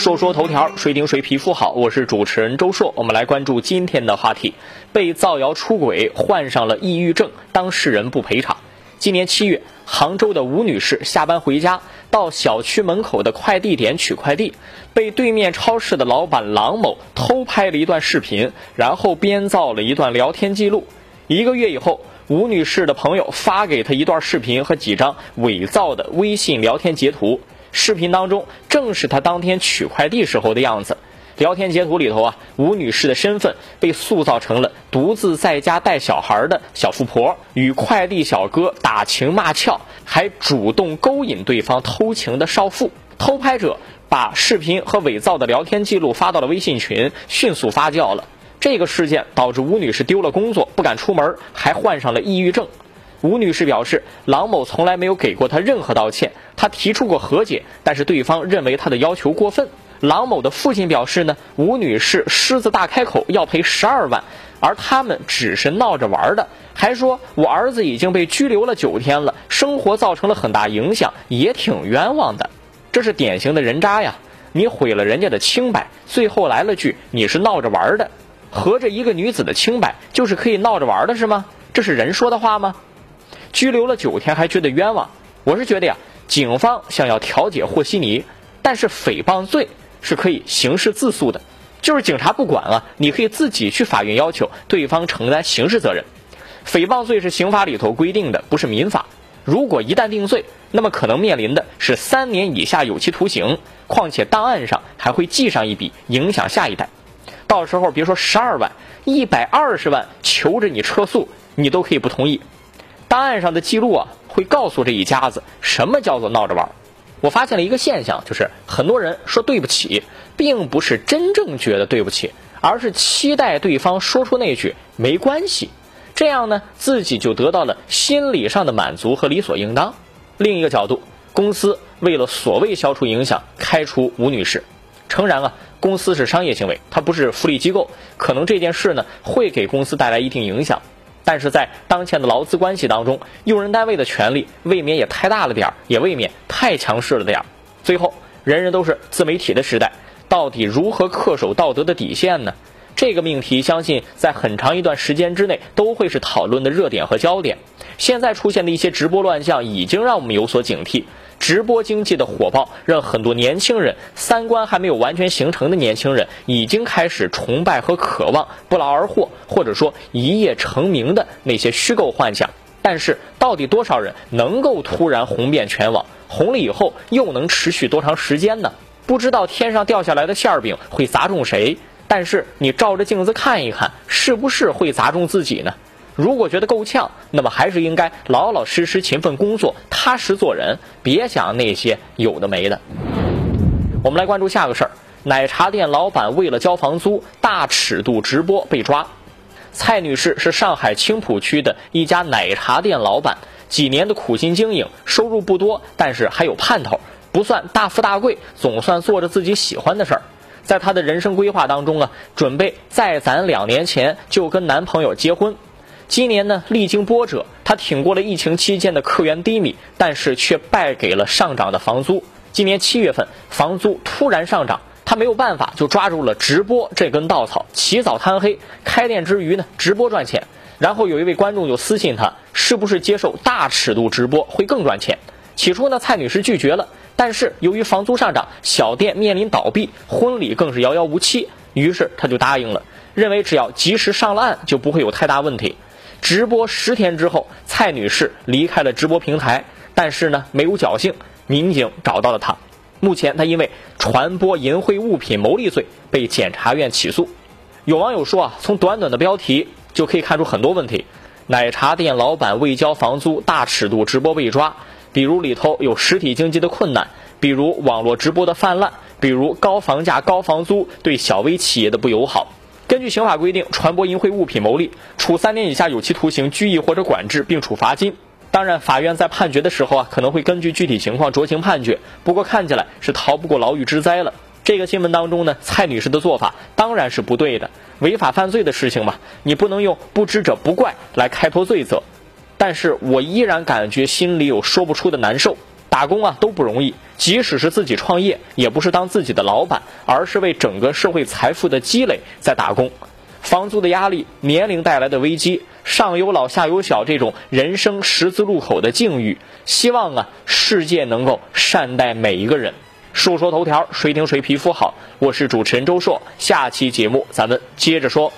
说说头条，谁顶谁皮肤好？我是主持人周硕，我们来关注今天的话题：被造谣出轨，患上了抑郁症，当事人不赔偿。今年七月，杭州的吴女士下班回家，到小区门口的快递点取快递，被对面超市的老板郎某偷拍了一段视频，然后编造了一段聊天记录。一个月以后，吴女士的朋友发给她一段视频和几张伪造的微信聊天截图。视频当中正是她当天取快递时候的样子。聊天截图里头啊，吴女士的身份被塑造成了独自在家带小孩的小富婆，与快递小哥打情骂俏，还主动勾引对方偷情的少妇。偷拍者把视频和伪造的聊天记录发到了微信群，迅速发酵了。这个事件导致吴女士丢了工作，不敢出门，还患上了抑郁症。吴女士表示，郎某从来没有给过她任何道歉，她提出过和解，但是对方认为她的要求过分。郎某的父亲表示呢，吴女士狮子大开口要赔十二万，而他们只是闹着玩的，还说我儿子已经被拘留了九天了，生活造成了很大影响，也挺冤枉的。这是典型的人渣呀！你毁了人家的清白，最后来了句你是闹着玩的，合着一个女子的清白就是可以闹着玩的是吗？这是人说的话吗？拘留了九天还觉得冤枉？我是觉得呀，警方想要调解和稀泥，但是诽谤罪是可以刑事自诉的，就是警察不管啊，你可以自己去法院要求对方承担刑事责任。诽谤罪是刑法里头规定的，不是民法。如果一旦定罪，那么可能面临的是三年以下有期徒刑，况且档案上还会记上一笔，影响下一代。到时候别说十二万，一百二十万求着你撤诉，你都可以不同意。档案上的记录啊，会告诉这一家子什么叫做闹着玩。我发现了一个现象，就是很多人说对不起，并不是真正觉得对不起，而是期待对方说出那句没关系，这样呢，自己就得到了心理上的满足和理所应当。另一个角度，公司为了所谓消除影响，开除吴女士。诚然啊，公司是商业行为，它不是福利机构，可能这件事呢会给公司带来一定影响。但是在当前的劳资关系当中，用人单位的权利未免也太大了点儿，也未免太强势了点儿。最后，人人都是自媒体的时代，到底如何恪守道德的底线呢？这个命题，相信在很长一段时间之内都会是讨论的热点和焦点。现在出现的一些直播乱象，已经让我们有所警惕。直播经济的火爆，让很多年轻人三观还没有完全形成的年轻人，已经开始崇拜和渴望不劳而获，或者说一夜成名的那些虚构幻想。但是，到底多少人能够突然红遍全网？红了以后又能持续多长时间呢？不知道天上掉下来的馅儿饼会砸中谁，但是你照着镜子看一看，是不是会砸中自己呢？如果觉得够呛，那么还是应该老老实实、勤奋工作、踏实做人，别想那些有的没的。我们来关注下个事儿：奶茶店老板为了交房租，大尺度直播被抓。蔡女士是上海青浦区的一家奶茶店老板，几年的苦心经营，收入不多，但是还有盼头，不算大富大贵，总算做着自己喜欢的事儿。在她的人生规划当中啊，准备再攒两年钱就跟男朋友结婚。今年呢，历经波折，她挺过了疫情期间的客源低迷，但是却败给了上涨的房租。今年七月份，房租突然上涨，她没有办法，就抓住了直播这根稻草，起早贪黑，开店之余呢，直播赚钱。然后有一位观众就私信她，是不是接受大尺度直播会更赚钱？起初呢，蔡女士拒绝了，但是由于房租上涨，小店面临倒闭，婚礼更是遥遥无期，于是他就答应了，认为只要及时上了岸，就不会有太大问题。直播十天之后，蔡女士离开了直播平台，但是呢没有侥幸，民警找到了她。目前她因为传播淫秽物品牟利罪被检察院起诉。有网友说啊，从短短的标题就可以看出很多问题：奶茶店老板未交房租，大尺度直播被抓；比如里头有实体经济的困难；比如网络直播的泛滥；比如高房价、高房租对小微企业的不友好。根据刑法规定，传播淫秽物品牟利，处三年以下有期徒刑、拘役或者管制，并处罚金。当然，法院在判决的时候啊，可能会根据具体情况酌情判决。不过看起来是逃不过牢狱之灾了。这个新闻当中呢，蔡女士的做法当然是不对的，违法犯罪的事情嘛，你不能用不知者不怪来开脱罪责。但是我依然感觉心里有说不出的难受。打工啊都不容易，即使是自己创业，也不是当自己的老板，而是为整个社会财富的积累在打工。房租的压力，年龄带来的危机，上有老下有小，这种人生十字路口的境遇，希望啊世界能够善待每一个人。述说头条，谁听谁皮肤好？我是主持人周硕，下期节目咱们接着说。